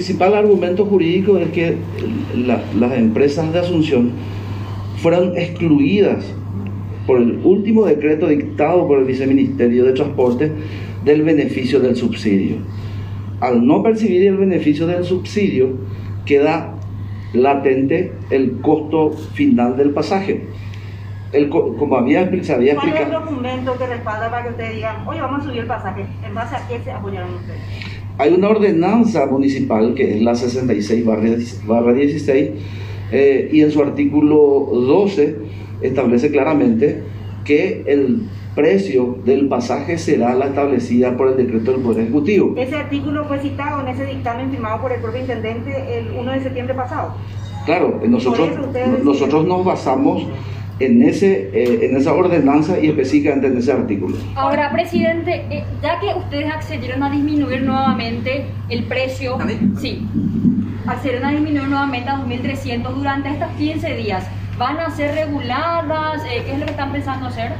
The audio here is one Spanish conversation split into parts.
principal argumento jurídico es que la- las empresas de Asunción fueron excluidas por el último decreto dictado por el Viceministerio de Transporte del beneficio del subsidio. Al no percibir el beneficio del subsidio, queda latente el costo final del pasaje. El co- como había, se había ¿Cuál es el explicado, documento que respalda para que ustedes digan, oye, vamos a subir el pasaje? ¿En base a qué se apoyaron ustedes? Hay una ordenanza municipal que es la 66 barra 16 eh, y en su artículo 12 establece claramente que el precio del pasaje será la establecida por el decreto del Poder Ejecutivo. Ese artículo fue citado en ese dictamen firmado por el propio intendente el 1 de septiembre pasado. Claro, nosotros, eso ustedes nosotros nos basamos en, ese, eh, en esa ordenanza y específicamente en ese artículo. Ahora, presidente, eh, ya que ustedes accedieron a disminuir nuevamente el precio, sí, accedieron a disminuir nuevamente a 2.300 durante estos 15 días, ¿van a ser reguladas? Eh, ¿Qué es lo que están pensando hacer?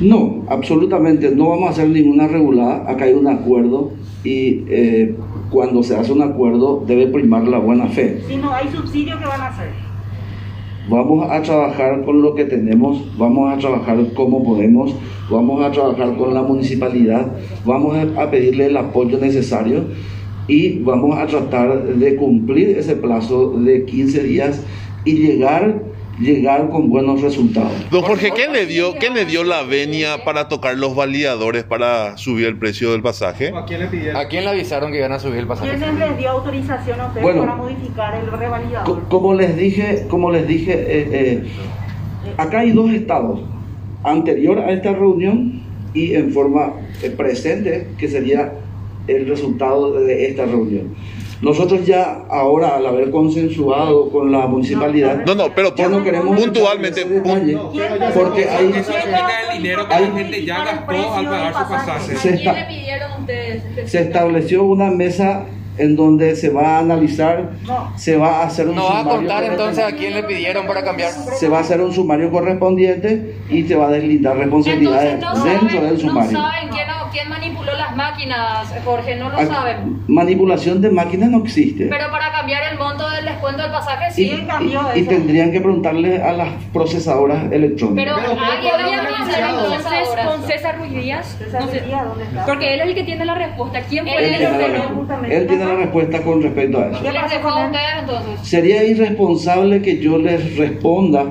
No, absolutamente, no vamos a hacer ninguna regulada, acá hay un acuerdo y eh, cuando se hace un acuerdo debe primar la buena fe. Si no hay subsidio, ¿qué van a hacer? Vamos a trabajar con lo que tenemos, vamos a trabajar como podemos, vamos a trabajar con la municipalidad, vamos a- pedirle el apoyo necesario y vamos a tratar de cumplir ese plazo de 15 días y llegar, llegar con buenos resultados. Don Jorge, ¿qué le dio, qué le dio la venia para tocar los validadores para subir el precio del pasaje? ¿A quién le pidieron? ¿A quién le avisaron que iban a subir el pasaje? ¿Quién les dio autorización a ustedes Bueno. para modificar el revalidador? Co- Como les dije, como les dije, eh, eh, acá hay dos estados, anterior a esta reunión y en forma eh, presente, que sería el resultado de esta reunión. Nosotros ya ahora, al haber consensuado con la municipalidad, No, no, pero ya no queremos puntualmente, detalle, No, ¿Quién pero ya- porque hay- Eso depende del dinero que hay- la gente ya gastó al pagar su pasaje. Se ¿A está- quién le pidieron ustedes? se estableció una mesa en donde se va a analizar, No. se va a hacer un ¿No va a sumario contar entonces a correspondiente. quién le pidieron para cambiar? se va a hacer un sumario correspondiente y se va a deslindar responsabilidades Entonces no dentro saben, del sumario. no saben quién, quién manipuló las máquinas, Jorge, no lo Ah, saben. Manipulación de máquinas no existe. Pero para cambiar el monto del descuento del pasaje y, sí. ¿quién cambió y- y tendrían que preguntarle a las procesadoras electrónicas. Pero Pero alguien ¿cómo debería han entonces con César Ruiz Díaz. César No sé, Díaz, ¿dónde está? porque él es el que tiene la respuesta. ¿Quién fue él, el que tiene la justamente. Él tiene la respuesta con respecto a eso. ¿Qué Les pasó dejó con a él? ustedes entonces. Sería irresponsable que yo les responda